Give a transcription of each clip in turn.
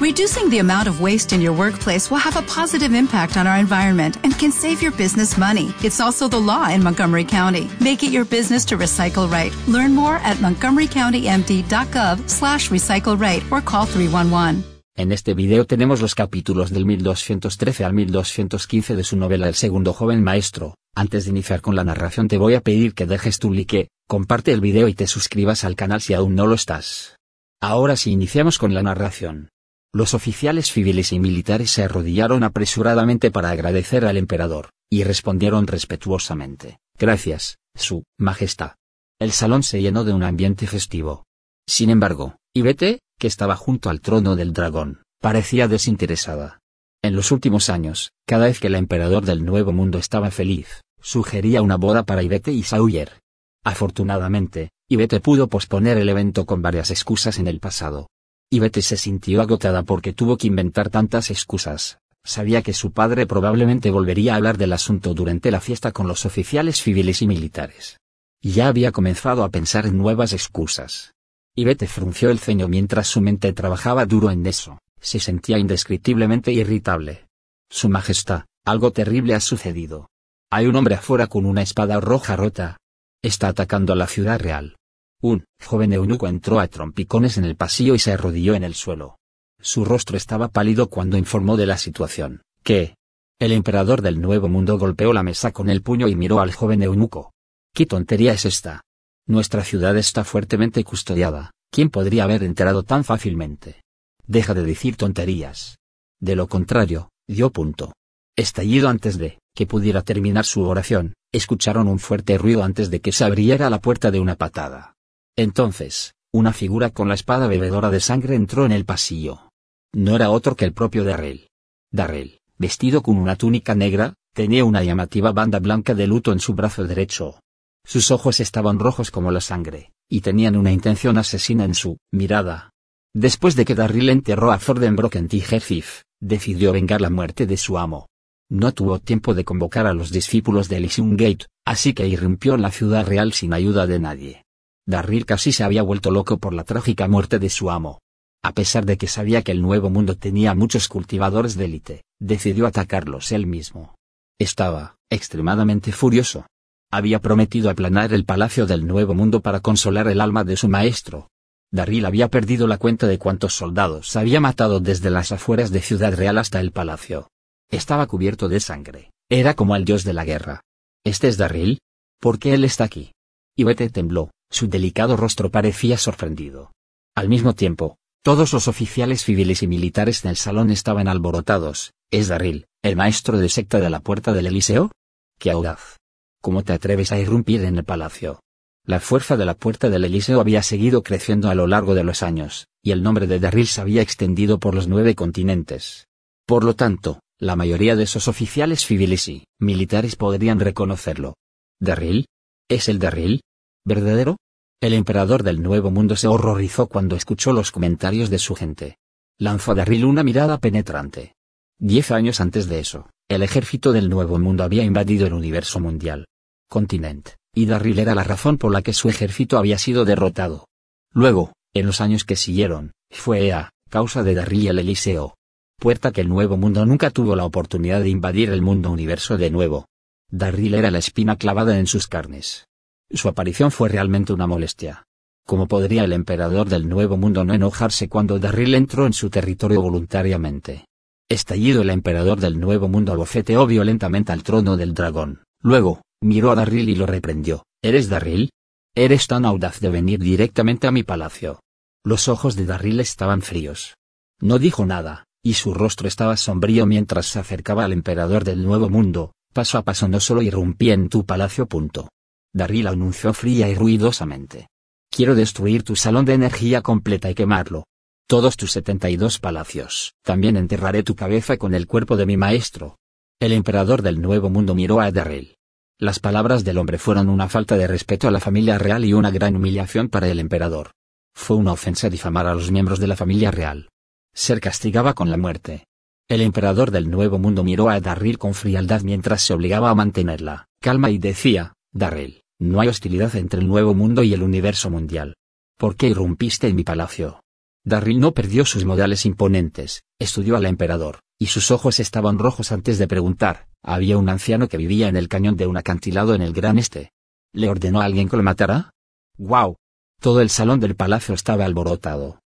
Reducing the amount of waste in your workplace will have a positive impact on our environment and can save your business money. It's also the law in Montgomery County. Make it your business to recycle right. Learn more at montgomerycountymd.gov slash recycle right or call 311. En este video tenemos los capítulos del 1213 al 1215 de su novela El segundo joven maestro. Antes de iniciar con la narración te voy a pedir que dejes tu like, comparte el video y te suscribas al canal si aún no lo estás. Ahora sí iniciamos con la narración. Los oficiales civiles y militares se arrodillaron apresuradamente para agradecer al emperador, y respondieron respetuosamente, Gracias, Su Majestad. El salón se llenó de un ambiente festivo. Sin embargo, Ivete, que estaba junto al trono del dragón, parecía desinteresada. En los últimos años, cada vez que el emperador del Nuevo Mundo estaba feliz, sugería una boda para Ivete y Sawyer. Afortunadamente, Ivete pudo posponer el evento con varias excusas en el pasado, y Betty se sintió agotada porque tuvo que inventar tantas excusas. Sabía que su padre probablemente volvería a hablar del asunto durante la fiesta con los oficiales civiles y militares. Ya había comenzado a pensar en nuevas excusas. Y Betty frunció el ceño mientras su mente trabajaba duro en eso. Se sentía indescriptiblemente irritable. Su Majestad, algo terrible ha sucedido. Hay un hombre afuera con una espada roja rota. Está atacando a la ciudad real. Un joven eunuco entró a trompicones en el pasillo y se arrodilló en el suelo. Su rostro estaba pálido cuando informó de la situación. ¿Qué? El emperador del Nuevo Mundo golpeó la mesa con el puño y miró al joven eunuco. ¿Qué tontería es esta? Nuestra ciudad está fuertemente custodiada. ¿Quién podría haber enterado tan fácilmente? Deja de decir tonterías. De lo contrario, dio punto. Estallido antes de que pudiera terminar su oración, escucharon un fuerte ruido antes de que se abriera la puerta de una patada. Entonces, una figura con la espada bebedora de sangre entró en el pasillo. No era otro que el propio Darrell. Darrell, vestido con una túnica negra, tenía una llamativa banda blanca de luto en su brazo derecho. Sus ojos estaban rojos como la sangre, y tenían una intención asesina en su mirada. Después de que Darrell enterró a Thordenbrock en Tigerthif, decidió vengar la muerte de su amo. No tuvo tiempo de convocar a los discípulos de Elysium Gate, así que irrumpió en la ciudad real sin ayuda de nadie. Darryl casi se había vuelto loco por la trágica muerte de su amo. A pesar de que sabía que el Nuevo Mundo tenía muchos cultivadores de élite, decidió atacarlos él mismo. Estaba, extremadamente furioso. Había prometido aplanar el palacio del Nuevo Mundo para consolar el alma de su maestro. Darryl había perdido la cuenta de cuántos soldados había matado desde las afueras de Ciudad Real hasta el palacio. Estaba cubierto de sangre. Era como el dios de la guerra. ¿Este es Darryl? ¿Por qué él está aquí? Y Bete tembló. Su delicado rostro parecía sorprendido. Al mismo tiempo, todos los oficiales civiles y militares en el salón estaban alborotados. ¿Es Darryl, el maestro de secta de la puerta del Eliseo? ¡Qué audaz! ¿Cómo te atreves a irrumpir en el palacio? La fuerza de la puerta del Eliseo había seguido creciendo a lo largo de los años, y el nombre de Darryl se había extendido por los nueve continentes. Por lo tanto, la mayoría de esos oficiales civiles y militares podrían reconocerlo. ¿Darryl? ¿Es el Darryl? ¿Verdadero? El emperador del Nuevo Mundo se horrorizó cuando escuchó los comentarios de su gente. Lanzó a Darryl una mirada penetrante. Diez años antes de eso, el ejército del Nuevo Mundo había invadido el universo mundial. Continente, y Darryl era la razón por la que su ejército había sido derrotado. Luego, en los años que siguieron, fue a causa de Darryl el Eliseo. Puerta que el Nuevo Mundo nunca tuvo la oportunidad de invadir el mundo universo de nuevo. Darryl era la espina clavada en sus carnes. Su aparición fue realmente una molestia. ¿Cómo podría el emperador del Nuevo Mundo no enojarse cuando Darryl entró en su territorio voluntariamente? Estallido el emperador del Nuevo Mundo abofeteó violentamente al trono del dragón. Luego, miró a Darryl y lo reprendió. ¿Eres Darryl? Eres tan audaz de venir directamente a mi palacio. Los ojos de Darryl estaban fríos. No dijo nada, y su rostro estaba sombrío mientras se acercaba al emperador del Nuevo Mundo. Paso a paso no solo irrumpí en tu palacio. Punto. Darryl anunció fría y ruidosamente. Quiero destruir tu salón de energía completa y quemarlo. todos tus 72 palacios. También enterraré tu cabeza con el cuerpo de mi maestro. El emperador del Nuevo Mundo miró a Darrell. Las palabras del hombre fueron una falta de respeto a la familia real y una gran humillación para el emperador. Fue una ofensa difamar a los miembros de la familia real. Ser castigaba con la muerte. El emperador del Nuevo Mundo miró a Darrell con frialdad mientras se obligaba a mantenerla calma y decía, Darrell, no hay hostilidad entre el Nuevo Mundo y el universo mundial. ¿Por qué irrumpiste en mi palacio? Darryl no perdió sus modales imponentes, estudió al emperador, y sus ojos estaban rojos antes de preguntar, había un anciano que vivía en el cañón de un acantilado en el Gran Este. ¿Le ordenó a alguien que lo matara? ¡Guau! Todo el salón del palacio estaba alborotado.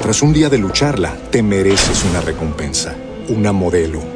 Tras un día de lucharla, te mereces una recompensa, una modelo,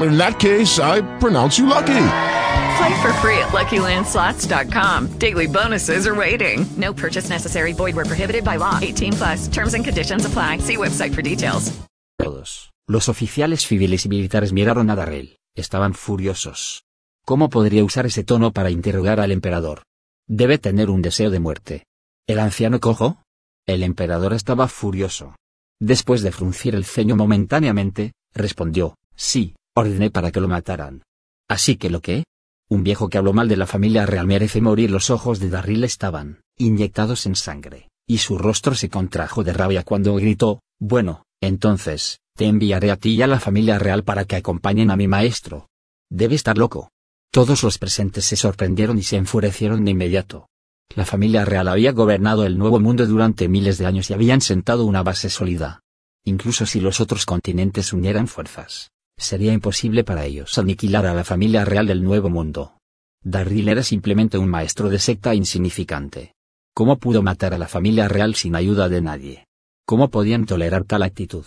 In that case, I pronounce you lucky. Play for free at LuckyLandSlots.com. Daily bonuses are waiting. No purchase necessary. Void where prohibited by law. 18 plus. Terms and conditions apply. See website for details. Todos. Los oficiales civiles y militares miraron a Darrell. Estaban furiosos. ¿Cómo podría usar ese tono para interrogar al emperador? Debe tener un deseo de muerte. ¿El anciano cojo? El emperador estaba furioso. Después de fruncir el ceño momentáneamente, respondió, sí, ordené para que lo mataran. ¿Así que lo que? Un viejo que habló mal de la familia real merece morir. Los ojos de Darryl estaban inyectados en sangre, y su rostro se contrajo de rabia cuando gritó, bueno, entonces, te enviaré a ti y a la familia real para que acompañen a mi maestro. Debe estar loco. Todos los presentes se sorprendieron y se enfurecieron de inmediato. La familia real había gobernado el Nuevo Mundo durante miles de años y habían sentado una base sólida. Incluso si los otros continentes unieran fuerzas, sería imposible para ellos aniquilar a la familia real del Nuevo Mundo. Darryl era simplemente un maestro de secta insignificante. ¿Cómo pudo matar a la familia real sin ayuda de nadie? ¿Cómo podían tolerar tal actitud?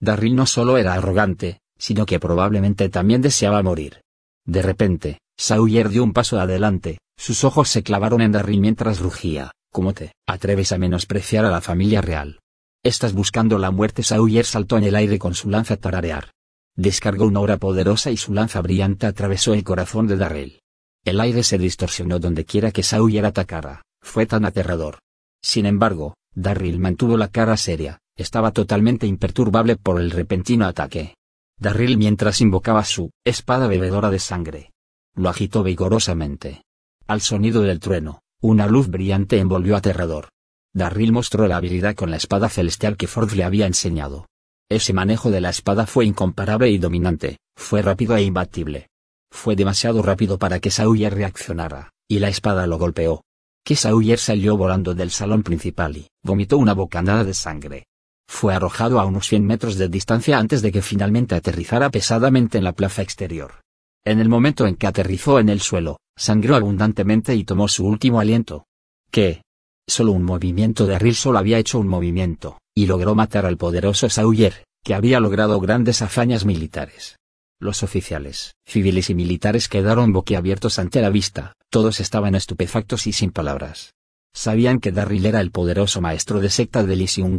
Darryl no solo era arrogante, sino que probablemente también deseaba morir. De repente, Sawyer dio un paso adelante, sus ojos se clavaron en Darryl mientras rugía. ¿Cómo te atreves a menospreciar a la familia real? Estás buscando la muerte. Sawyer saltó en el aire con su lanza tararear. Descargó una aura poderosa y su lanza brillante atravesó el corazón de Darrell. El aire se distorsionó donde quiera que Sawyer atacara, fue tan aterrador. Sin embargo, Darryl mantuvo la cara seria, estaba totalmente imperturbable por el repentino ataque. Darryl mientras invocaba su espada bebedora de sangre. Lo agitó vigorosamente. Al sonido del trueno, una luz brillante envolvió aterrador. Darryl mostró la habilidad con la espada celestial que Ford le había enseñado. Ese manejo de la espada fue incomparable y dominante, fue rápido e imbatible. Fue demasiado rápido para que Sawyer reaccionara, y la espada lo golpeó. Que Sawyer salió volando del salón principal y vomitó una bocanada de sangre. Fue arrojado a unos 100 metros de distancia antes de que finalmente aterrizara pesadamente en la plaza exterior. En el momento en que aterrizó en el suelo, sangró abundantemente y tomó su último aliento. ¿Qué? Solo un movimiento de Ril solo había hecho un movimiento, y logró matar al poderoso Sawyer, que había logrado grandes hazañas militares. Los oficiales, civiles y militares quedaron boquiabiertos ante la vista, todos estaban estupefactos y sin palabras. Sabían que Darryl era el poderoso maestro de secta de Elysium.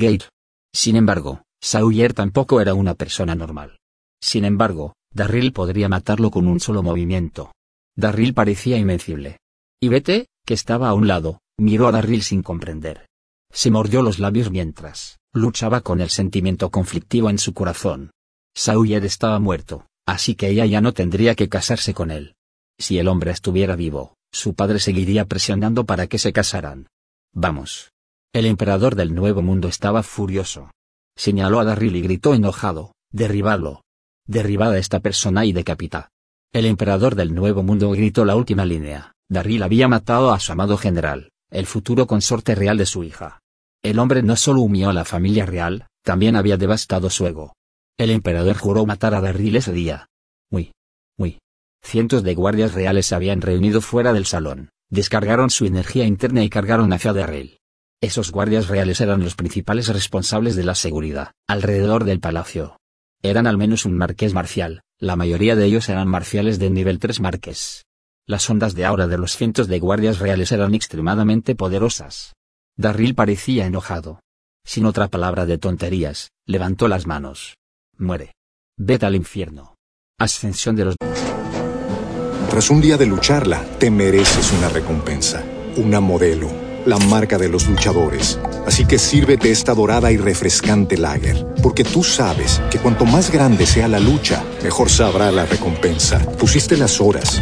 Sin embargo, Sawyer tampoco era una persona normal. Sin embargo, Darryl podría matarlo con un solo movimiento. Darryl parecía invencible. Y Vete, que estaba a un lado, miró a Darryl sin comprender. Se mordió los labios mientras luchaba con el sentimiento conflictivo en su corazón. Sawyer estaba muerto, así que ella ya no tendría que casarse con él. Si el hombre estuviera vivo, su padre seguiría presionando para que se casaran. Vamos. El emperador del Nuevo Mundo estaba furioso. Señaló a Darryl y gritó enojado, derribadlo. Derribad a esta persona y decapita. El emperador del Nuevo Mundo gritó la última línea. Darryl había matado a su amado general, el futuro consorte real de su hija. El hombre no solo humilló a la familia real, También había devastado su ego. El emperador juró matar a Darryl ese día. Muy, muy. Cientos de guardias reales se habían reunido fuera del salón, descargaron su energía interna y cargaron hacia Darryl. Esos guardias reales eran los principales responsables de la seguridad, alrededor del palacio. Eran al menos un marqués marcial, la mayoría de ellos eran marciales de nivel 3 marqués. Las ondas de aura de los cientos de guardias reales eran extremadamente poderosas. Darryl parecía enojado. Sin otra palabra de tonterías, levantó las manos. Muere. Vete al infierno. Ascensión de los... Tras un día de lucharla, te mereces una recompensa, una modelo, la marca de los luchadores. Así que sírvete esta dorada y refrescante lager, porque tú sabes que cuanto más grande sea la lucha, mejor sabrá la recompensa. Pusiste las horas,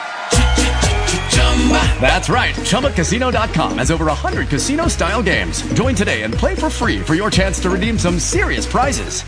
That's right. ChumbaCasino.com has over 100 casino style games. Join today and play for free for your chance to redeem some serious prizes.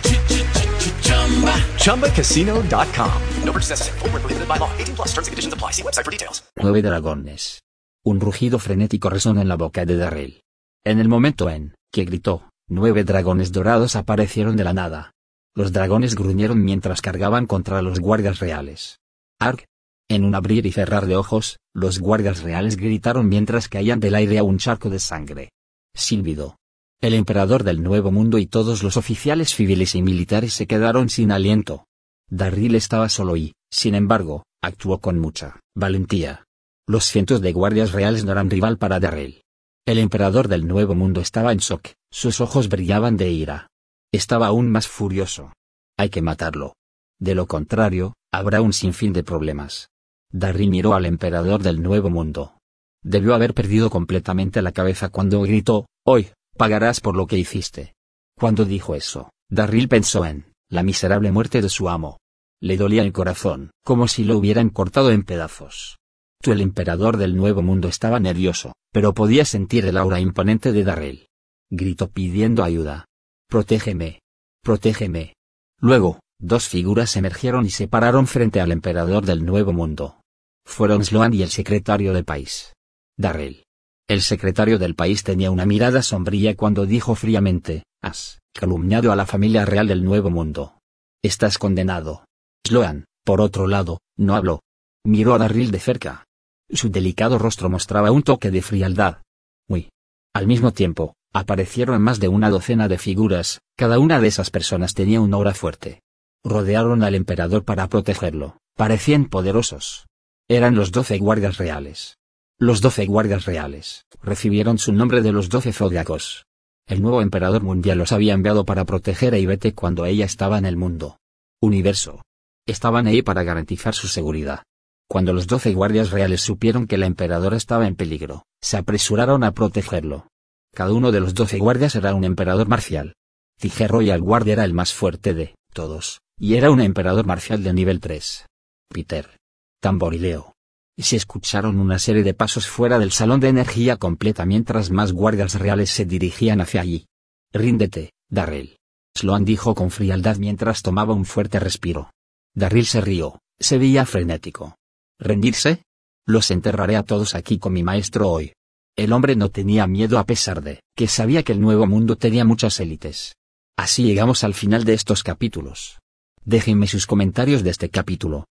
ChumbaCasino.com. No purchase necessary. Full prohibited by law. 18 plus terms and conditions apply. See website for details. Nueve dragones. Un rugido frenético resonó en la boca de Darrell. En el momento en que gritó, nueve dragones dorados aparecieron de la nada. Los dragones gruñeron mientras cargaban contra los guardias reales. Ark, en un abrir y cerrar de ojos, los guardias reales gritaron mientras caían del aire a un charco de sangre. Silbido. El emperador del Nuevo Mundo y todos los oficiales civiles y militares se quedaron sin aliento. Darryl estaba solo y, sin embargo, actuó con mucha valentía. Los cientos de guardias reales no eran rival para Darryl. El emperador del Nuevo Mundo estaba en shock, sus ojos brillaban de ira. Estaba aún más furioso. Hay que matarlo. De lo contrario, habrá un sinfín de problemas. Darry miró al emperador del Nuevo Mundo. Debió haber perdido completamente la cabeza cuando gritó, Hoy, pagarás por lo que hiciste. Cuando dijo eso, Darryl pensó en, la miserable muerte de su amo. Le dolía el corazón, como si lo hubieran cortado en pedazos. El emperador del Nuevo Mundo estaba nervioso, pero podía sentir el aura imponente de Darryl. Gritó pidiendo ayuda. Protégeme. Protégeme. Luego, dos figuras emergieron y se pararon frente al emperador del Nuevo Mundo fueron Sloan y el secretario del país. Darrell. El secretario del país tenía una mirada sombría cuando dijo fríamente, has calumniado a la familia real del Nuevo Mundo. Estás condenado. Sloan, por otro lado, no habló. Miró a Darryl de cerca. Su delicado rostro mostraba un toque de frialdad. Muy. Al mismo tiempo, aparecieron más de una docena de figuras, cada una de esas personas tenía una aura fuerte. Rodearon al emperador para protegerlo, parecían poderosos. Eran los doce guardias reales. Los doce guardias reales recibieron su nombre de los doce zodiacos. El nuevo emperador mundial los había enviado para proteger a Ivete cuando ella estaba en el mundo. Universo. Estaban ahí para garantizar su seguridad. Cuando los doce guardias reales supieron que la emperadora estaba en peligro, se apresuraron a protegerlo. Cada uno de los doce guardias era un emperador marcial. Tije Royal Guard era el más fuerte de todos, y era un emperador marcial de nivel 3. Peter, tamborileo. Se escucharon una serie de pasos fuera del salón de energía completa mientras más guardias reales se dirigían hacia allí. Ríndete, Darrell. Sloan dijo con frialdad mientras tomaba un fuerte respiro. Darrell se rió, se veía frenético. ¿Rendirse? Los enterraré a todos aquí con mi maestro hoy. El hombre no tenía miedo a pesar de que sabía que el nuevo mundo tenía muchas élites. Así llegamos al final de estos capítulos. Déjenme sus comentarios de este capítulo.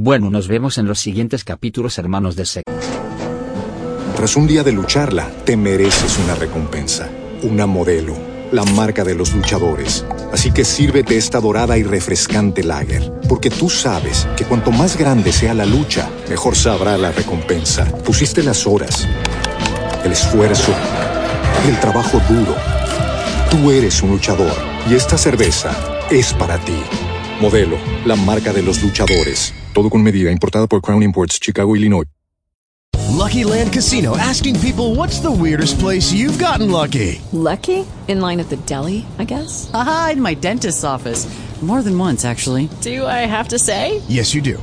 Bueno, nos vemos en los siguientes capítulos, hermanos de Sec. Tras un día de lucharla, te mereces una recompensa, una modelo, la marca de los luchadores. Así que sírvete esta dorada y refrescante lager, porque tú sabes que cuanto más grande sea la lucha, mejor sabrá la recompensa. Pusiste las horas, el esfuerzo, el trabajo duro. Tú eres un luchador y esta cerveza es para ti. Modelo, la marca de los luchadores. Todo con medida, importada por Crown Imports, Chicago, Illinois. Lucky Land Casino asking people what's the weirdest place you've gotten lucky? Lucky? In line at the deli, I guess? Aha, in my dentist's office. More than once, actually. Do I have to say? Yes, you do.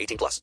18 plus.